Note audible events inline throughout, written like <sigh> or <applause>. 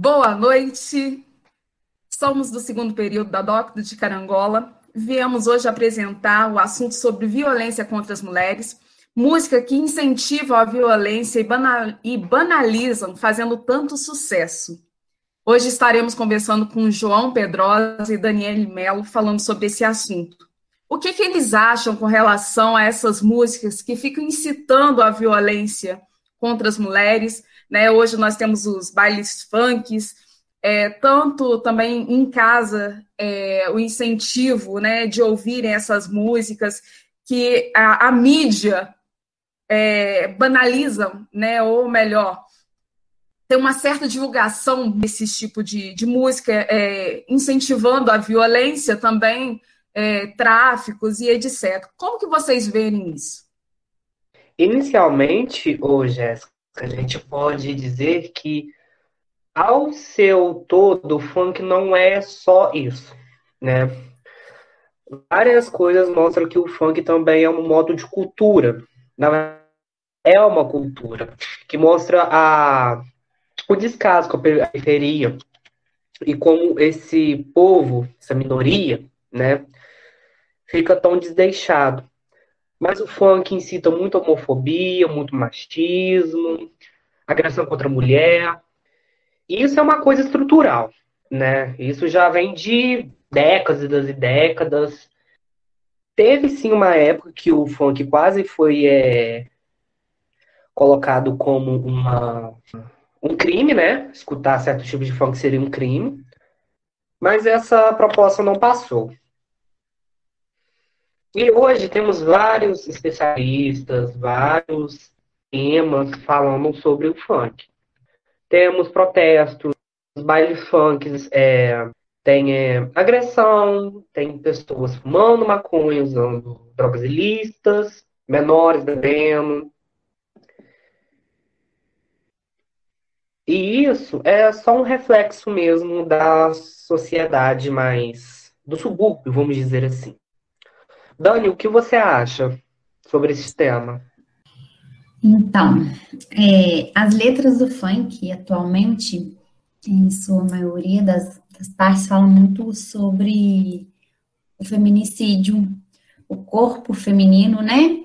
Boa noite. Somos do segundo período da DOC de Carangola. Viemos hoje apresentar o assunto sobre violência contra as mulheres, música que incentiva a violência e, banalizam, fazendo tanto sucesso. Hoje estaremos conversando com João Pedrosa e Daniele Mello falando sobre esse assunto. O que, que eles acham com relação a essas músicas que ficam incitando a violência contra as mulheres? Né? Hoje nós temos os bailes funks, é, tanto também em casa é, o incentivo né, de ouvirem essas músicas que a, a mídia é, banaliza, né, ou melhor, tem uma certa divulgação desse tipo de, de música, é, incentivando a violência também é, tráficos e etc. Como que vocês veem isso? Inicialmente, ô Jéssica, a gente pode dizer que ao seu todo, o funk não é só isso, né? Várias coisas mostram que o funk também é um modo de cultura. É uma cultura que mostra a, o descaso com a periferia e como esse povo, essa minoria, né, fica tão desdeixado. Mas o funk incita muito homofobia, muito machismo, agressão contra a mulher. E isso é uma coisa estrutural, né? Isso já vem de décadas e décadas. Teve sim uma época que o funk quase foi é, colocado como uma, um crime, né? Escutar certo tipo de funk seria um crime. Mas essa proposta não passou. E hoje temos vários especialistas, vários temas falando sobre o funk. Temos protestos, bailes funk, é, tem é, agressão, tem pessoas fumando maconha, usando drogas ilícitas, menores bebendo. E isso é só um reflexo mesmo da sociedade mais do subúrbio, vamos dizer assim. Dani, o que você acha sobre esse tema? Então, é, as letras do funk atualmente, em sua maioria das, das partes, falam muito sobre o feminicídio, o corpo feminino, né?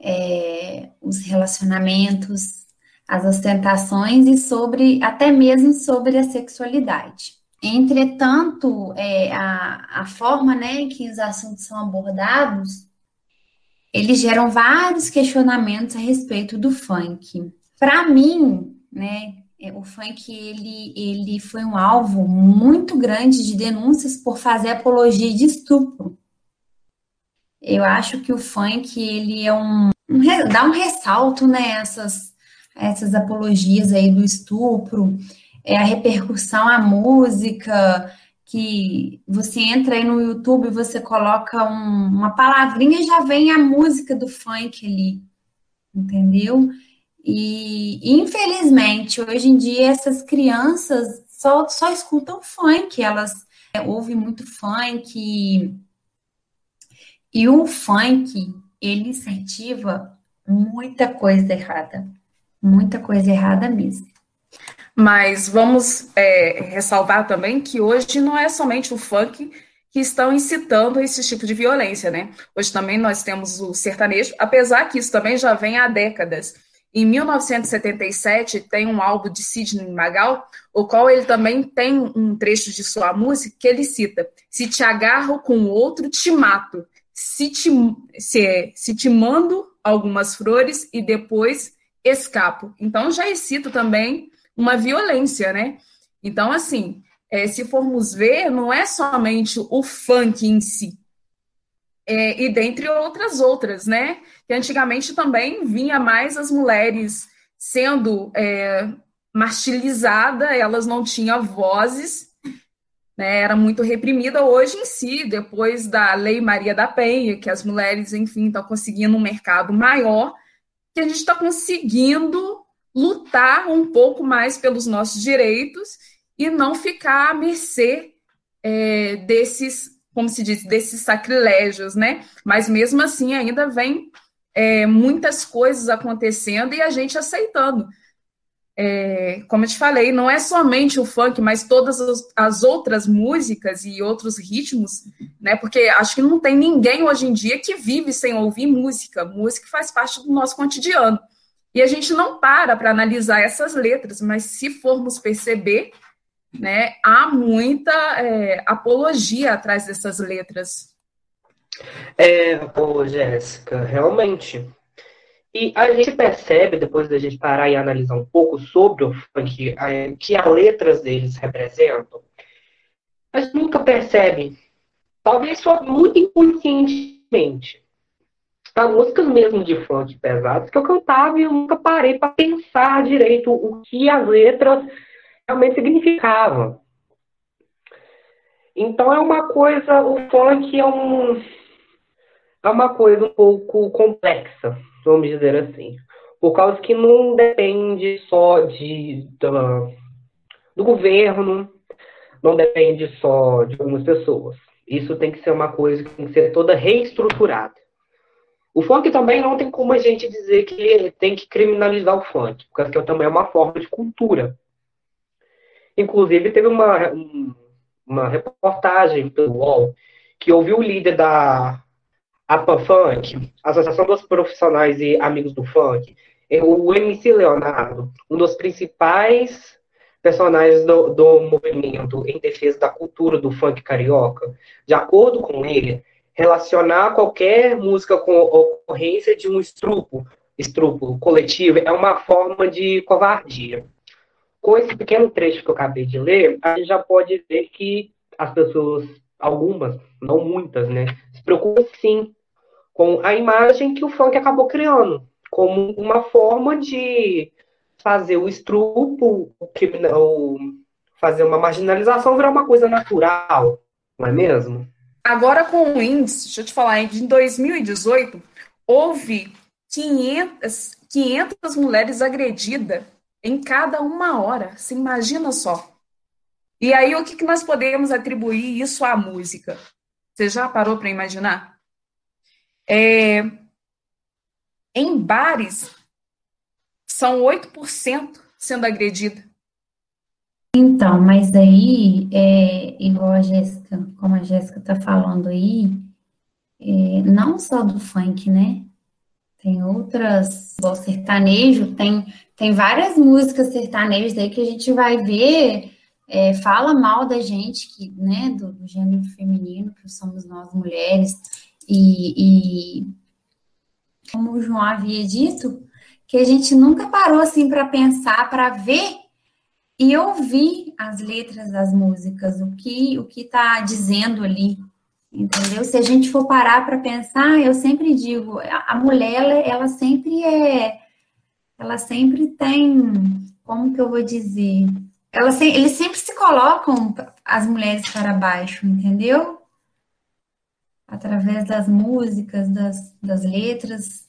É, os relacionamentos, as ostentações e sobre até mesmo sobre a sexualidade. Entretanto, é, a, a forma né, que os assuntos são abordados, eles geram vários questionamentos a respeito do funk. Para mim, né, é, o funk ele, ele foi um alvo muito grande de denúncias por fazer apologia de estupro. Eu acho que o funk ele é um, um dá um ressalto nessas né, essas apologias aí do estupro é a repercussão à música, que você entra aí no YouTube, você coloca um, uma palavrinha e já vem a música do funk ali, entendeu? E infelizmente, hoje em dia, essas crianças só, só escutam funk, elas é, ouvem muito funk. E, e o funk, ele incentiva muita coisa errada. Muita coisa errada mesmo. Mas vamos é, ressalvar também que hoje não é somente o funk que estão incitando esse tipo de violência, né? Hoje também nós temos o sertanejo, apesar que isso também já vem há décadas. Em 1977 tem um álbum de Sidney Magal, o qual ele também tem um trecho de sua música que ele cita: Se te agarro com outro, te mato. Se te, se, se te mando algumas flores e depois escapo. Então já cito também uma violência, né? Então, assim, é, se formos ver, não é somente o funk em si, é, e dentre outras outras, né? Que antigamente também vinha mais as mulheres sendo é, elas não tinham vozes, né? Era muito reprimida. Hoje em si, depois da Lei Maria da Penha, que as mulheres, enfim, estão conseguindo um mercado maior, que a gente está conseguindo lutar um pouco mais pelos nossos direitos e não ficar à mercê é, desses, como se diz, desses sacrilégios, né? Mas mesmo assim ainda vem é, muitas coisas acontecendo e a gente aceitando. é, como eu te falei, não é somente o funk, mas todas as outras músicas e outros ritmos, né? Porque acho que não tem ninguém hoje em dia que vive sem ouvir música. Música faz parte do nosso cotidiano. E a gente não para para analisar essas letras, mas se formos perceber, né, há muita é, apologia atrás dessas letras. É, pô, Jéssica, realmente. E a gente percebe, depois da gente parar e analisar um pouco sobre o funk, que as letras deles representam, gente nunca percebe, talvez só muito inconscientemente, as músicas mesmo de funk pesadas que eu cantava e eu nunca parei para pensar direito o que as letras realmente significavam. Então é uma coisa, o funk é um é uma coisa um pouco complexa vamos dizer assim. Por causa que não depende só de, do governo, não depende só de algumas pessoas. Isso tem que ser uma coisa que tem que ser toda reestruturada. O funk também não tem como a gente dizer que tem que criminalizar o funk, porque também é uma forma de cultura. Inclusive, teve uma, uma reportagem pelo UOL que ouviu o líder da APA Funk, Associação dos Profissionais e Amigos do Funk, o MC Leonardo, um dos principais personagens do, do movimento em defesa da cultura do funk carioca. De acordo com ele, relacionar qualquer música com ocorrência de um estrupo, estrupo coletivo é uma forma de covardia. Com esse pequeno trecho que eu acabei de ler, a gente já pode ver que as pessoas, algumas, não muitas, né, se preocupam sim com a imagem que o funk acabou criando, como uma forma de fazer o estrupo, o criminal, fazer uma marginalização virar uma coisa natural, não é mesmo? Agora, com o índice, deixa eu te falar, em 2018, houve 500, 500 mulheres agredidas em cada uma hora. Você imagina só. E aí, o que, que nós podemos atribuir isso à música? Você já parou para imaginar? É, em bares, são 8% sendo agredida. Então, mas aí, é, igual a Jéssica, como a Jéssica está falando aí, é, não só do funk, né? Tem outras, igual sertanejo, tem, tem várias músicas sertanejas aí que a gente vai ver, é, fala mal da gente, que, né, do, do gênero feminino, que somos nós mulheres, e, e como o João havia dito, que a gente nunca parou assim para pensar, para ver e ouvir as letras das músicas, o que o que está dizendo ali, entendeu? Se a gente for parar para pensar, eu sempre digo, a, mulher ela, ela, sempre é, ela sempre tem, como que eu vou dizer? Ela, eles sempre se colocam as mulheres para baixo, entendeu? através das músicas, das, das letras.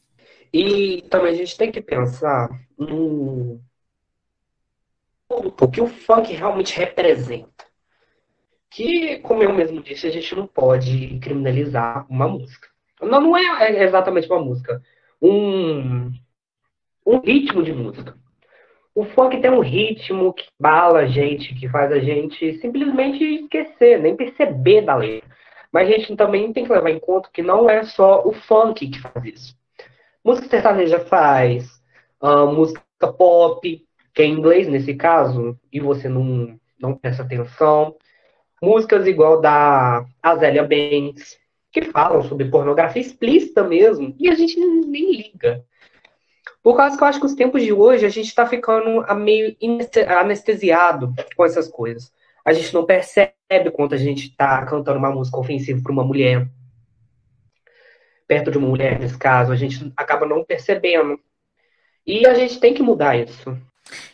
E também a gente tem que pensar no o que o funk realmente representa. Que, como eu mesmo disse, a gente não pode criminalizar uma música. Não, não é exatamente uma música. Um, um ritmo de música. O funk tem um ritmo que bala a gente, que faz a gente simplesmente esquecer, nem perceber da letra. Mas a gente também tem que levar em conta que não é só o funk que faz isso. Música sertaneja faz, uh, música pop, que é em inglês nesse caso, e você não, não presta atenção. Músicas igual da Azélia Banks, que falam sobre pornografia explícita mesmo, e a gente nem liga. Por causa que eu acho que os tempos de hoje a gente está ficando meio anestesiado com essas coisas a gente não percebe quando a gente está cantando uma música ofensiva para uma mulher. Perto de uma mulher, nesse caso, a gente acaba não percebendo. E a gente tem que mudar isso.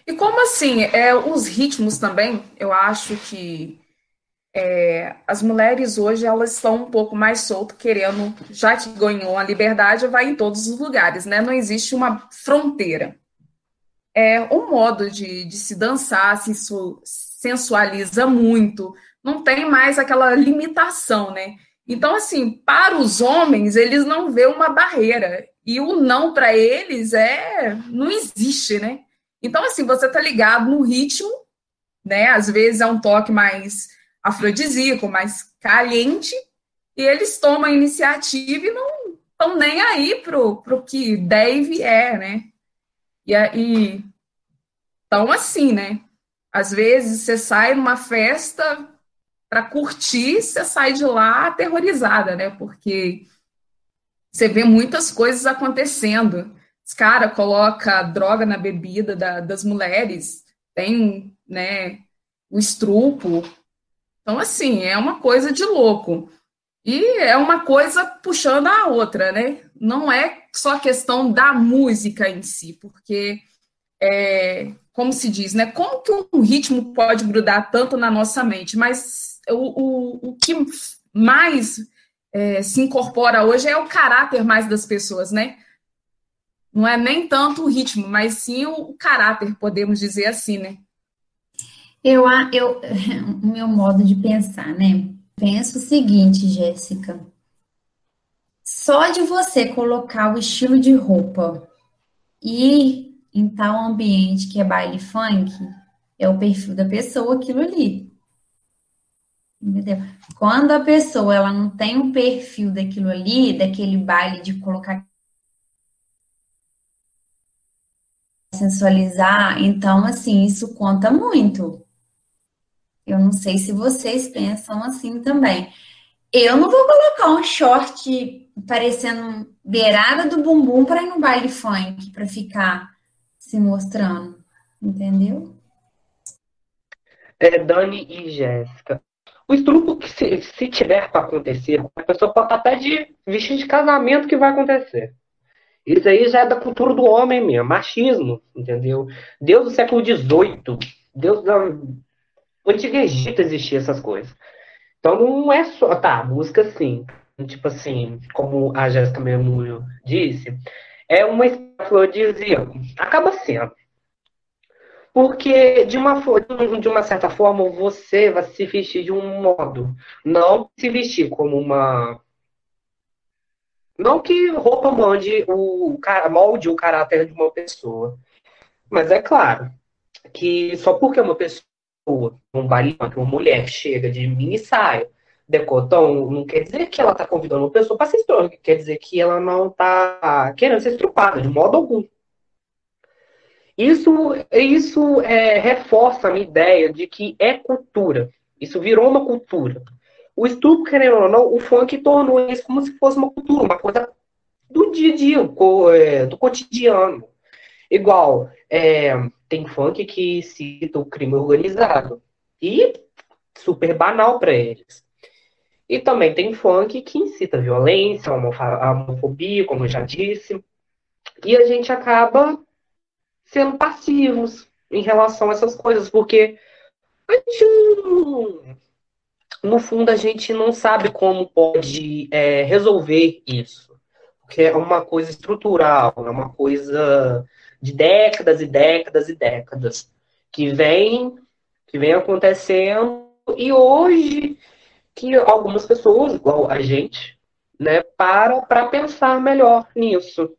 E como assim? É, os ritmos também, eu acho que é, as mulheres hoje elas estão um pouco mais soltas, querendo, já que ganhou a liberdade, vai em todos os lugares, né? Não existe uma fronteira. É um modo de, de se dançar, se, sensualiza muito, não tem mais aquela limitação, né? Então, assim, para os homens, eles não vê uma barreira. E o não para eles é não existe, né? Então, assim, você tá ligado no ritmo, né? Às vezes é um toque mais afrodisíaco, mais caliente, e eles tomam a iniciativa e não estão nem aí pro, pro que deve é, né? E aí, então assim, né? Às vezes você sai numa festa para curtir, você sai de lá aterrorizada, né? Porque você vê muitas coisas acontecendo. Os caras colocam droga na bebida da, das mulheres, tem né, o estrupo. Então, assim, é uma coisa de louco. E é uma coisa puxando a outra, né? Não é só questão da música em si, porque, é, como se diz, né? Como que um ritmo pode grudar tanto na nossa mente? Mas o, o, o que mais é, se incorpora hoje é o caráter mais das pessoas, né? Não é nem tanto o ritmo, mas sim o caráter, podemos dizer assim, né? Eu, eu, <laughs> o meu modo de pensar, né? Penso o seguinte, Jéssica. Só de você colocar o estilo de roupa e em tal ambiente que é baile funk, é o perfil da pessoa aquilo ali. Entendeu? Quando a pessoa ela não tem um perfil daquilo ali, daquele baile de colocar sensualizar, então assim, isso conta muito. Eu não sei se vocês pensam assim também. Eu não vou colocar um short parecendo beirada do bumbum para ir no baile funk, para ficar se mostrando, entendeu? É, Dani e Jéssica, o estrupo que se, se tiver para acontecer, a pessoa pode até de vestir de casamento que vai acontecer. Isso aí já é da cultura do homem mesmo, machismo, entendeu? Deus do século XVIII, Deus da Antigo Egito existia essas coisas. Então não é só, tá, música sim, tipo assim, como a Jéssica Mermulho disse, é uma afrodisíaco. Acaba sendo. Porque, de uma, de uma certa forma, você vai se vestir de um modo. Não se vestir como uma. Não que roupa mande o molde o caráter de uma pessoa. Mas é claro que só porque uma pessoa, um baile, uma mulher chega de mini saia, decotão, não quer dizer que ela está convidando uma pessoa para ser estrupada, quer dizer que ela não está querendo ser estrupada, de modo algum. Isso, isso é, reforça a minha ideia de que é cultura. Isso virou uma cultura. O estupro, querendo ou não, o funk tornou isso como se fosse uma cultura, uma coisa do dia a dia, é, do cotidiano. Igual, é, tem funk que cita o crime organizado. E super banal para eles. E também tem funk que incita violência, homofobia, como eu já disse. E a gente acaba sendo passivos em relação a essas coisas, porque a gente no fundo a gente não sabe como pode é, resolver isso, porque é uma coisa estrutural, é uma coisa de décadas e décadas e décadas que vem que vem acontecendo e hoje que algumas pessoas, igual a gente, né, param para pensar melhor nisso.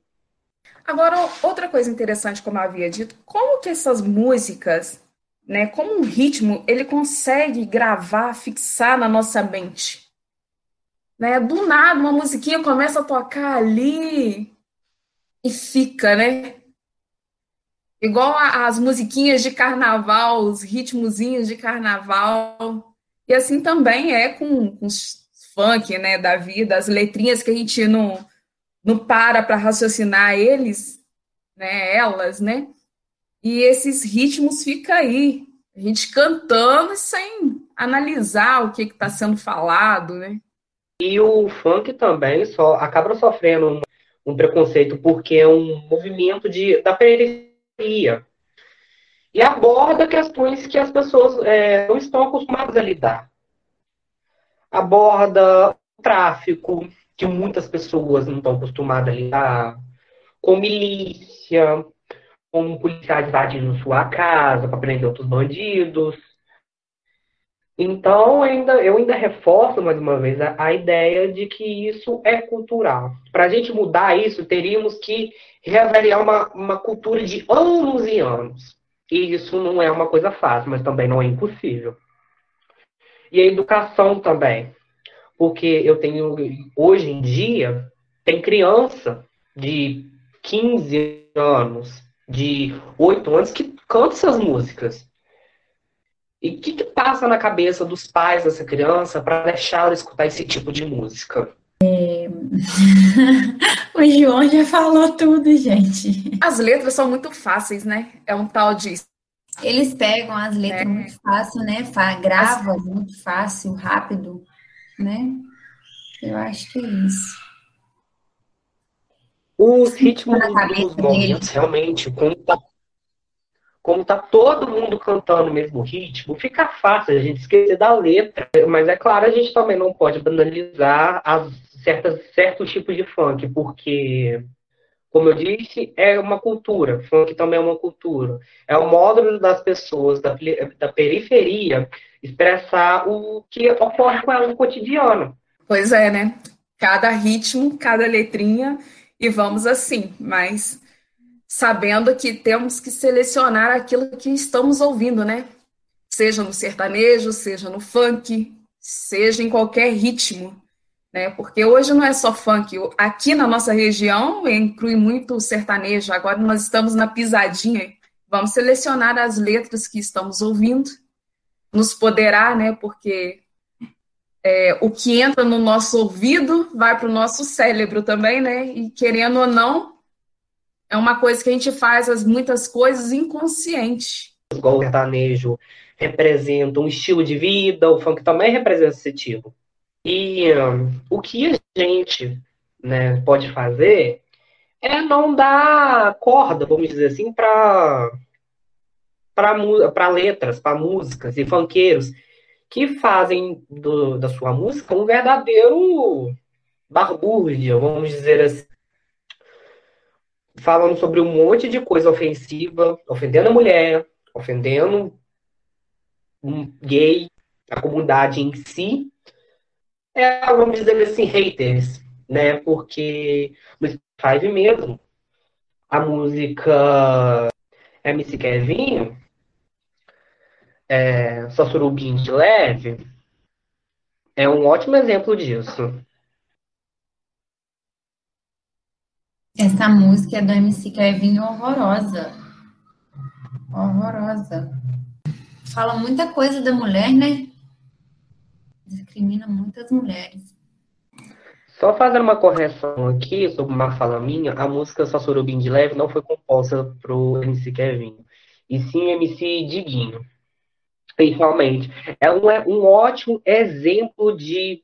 Agora, outra coisa interessante, como eu havia dito, como que essas músicas, né, como um ritmo, ele consegue gravar, fixar na nossa mente? Né? Do nada, uma musiquinha começa a tocar ali e fica, né? Igual as musiquinhas de carnaval, os ritmozinhos de carnaval. E assim também é com, com os funk, né, da vida, as letrinhas que a gente não não para para raciocinar eles, né, elas, né? E esses ritmos ficam aí, a gente cantando sem analisar o que está sendo falado, né? E o funk também só acaba sofrendo um, um preconceito porque é um movimento de, da periferia e aborda questões que as pessoas é, não estão acostumadas a lidar. Aborda o tráfico, que muitas pessoas não estão acostumadas a lidar, com milícia, com policiais invadindo sua casa para prender outros bandidos. Então, ainda, eu ainda reforço mais uma vez a, a ideia de que isso é cultural. Para a gente mudar isso, teríamos que reavaliar uma, uma cultura de anos e anos. E isso não é uma coisa fácil, mas também não é impossível. E a educação também. Porque eu tenho, hoje em dia, tem criança de 15 anos, de 8 anos, que canta essas músicas. E o que, que, passa na cabeça dos pais dessa criança para deixar ela escutar esse tipo de música? É... <laughs> o João já falou tudo, gente. As letras são muito fáceis, né? É um tal de. Eles pegam as letras é. muito fácil, né? Grava as... muito fácil, rápido, né? Eu acho que é isso. Os ritmos dos momentos, realmente, quando tá como tá todo mundo cantando o mesmo ritmo, fica fácil a gente esquecer da letra. Mas é claro, a gente também não pode banalizar as certas, certos tipos de funk, porque, como eu disse, é uma cultura. Funk também é uma cultura. É o modo das pessoas da, da periferia expressar o que ocorre com ela no cotidiano. Pois é, né? Cada ritmo, cada letrinha, e vamos assim, mas sabendo que temos que selecionar aquilo que estamos ouvindo, né? Seja no sertanejo, seja no funk, seja em qualquer ritmo, né? Porque hoje não é só funk. Aqui na nossa região inclui muito sertanejo. Agora nós estamos na pisadinha. Vamos selecionar as letras que estamos ouvindo, nos poderá, né? Porque é, o que entra no nosso ouvido vai para o nosso cérebro também, né? E querendo ou não, é uma coisa que a gente faz as muitas coisas inconsciente. O sertanejo representa um estilo de vida, o funk também representa esse tipo. E um, o que a gente né, pode fazer é não dar corda, vamos dizer assim, para para letras, para músicas e funkeiros que fazem do, da sua música um verdadeiro barbúrdia, vamos dizer assim falando sobre um monte de coisa ofensiva, ofendendo a mulher, ofendendo um gay, a comunidade em si. É, vamos dizer assim, haters, né? Porque no Five mesmo, a música MC Kevinho, é, Só Surubim de Leve, é um ótimo exemplo disso. Essa música é do MC Kevin horrorosa. Horrorosa. Fala muita coisa da mulher, né? Discrimina muitas mulheres. Só fazendo uma correção aqui sobre uma fala minha, a música Só Surubim de Leve não foi composta pro MC Kevin, e sim MC Diguinho. E realmente, é um, é um ótimo exemplo de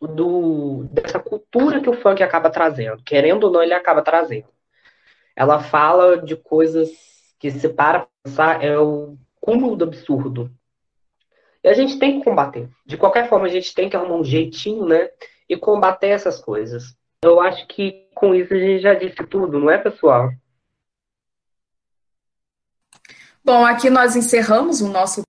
do, dessa cultura que o funk acaba trazendo. Querendo ou não, ele acaba trazendo. Ela fala de coisas que, se para pensar, é o cúmulo do absurdo. E a gente tem que combater. De qualquer forma, a gente tem que arrumar um jeitinho, né? E combater essas coisas. Eu acho que com isso a gente já disse tudo, não é, pessoal? Bom, aqui nós encerramos o nosso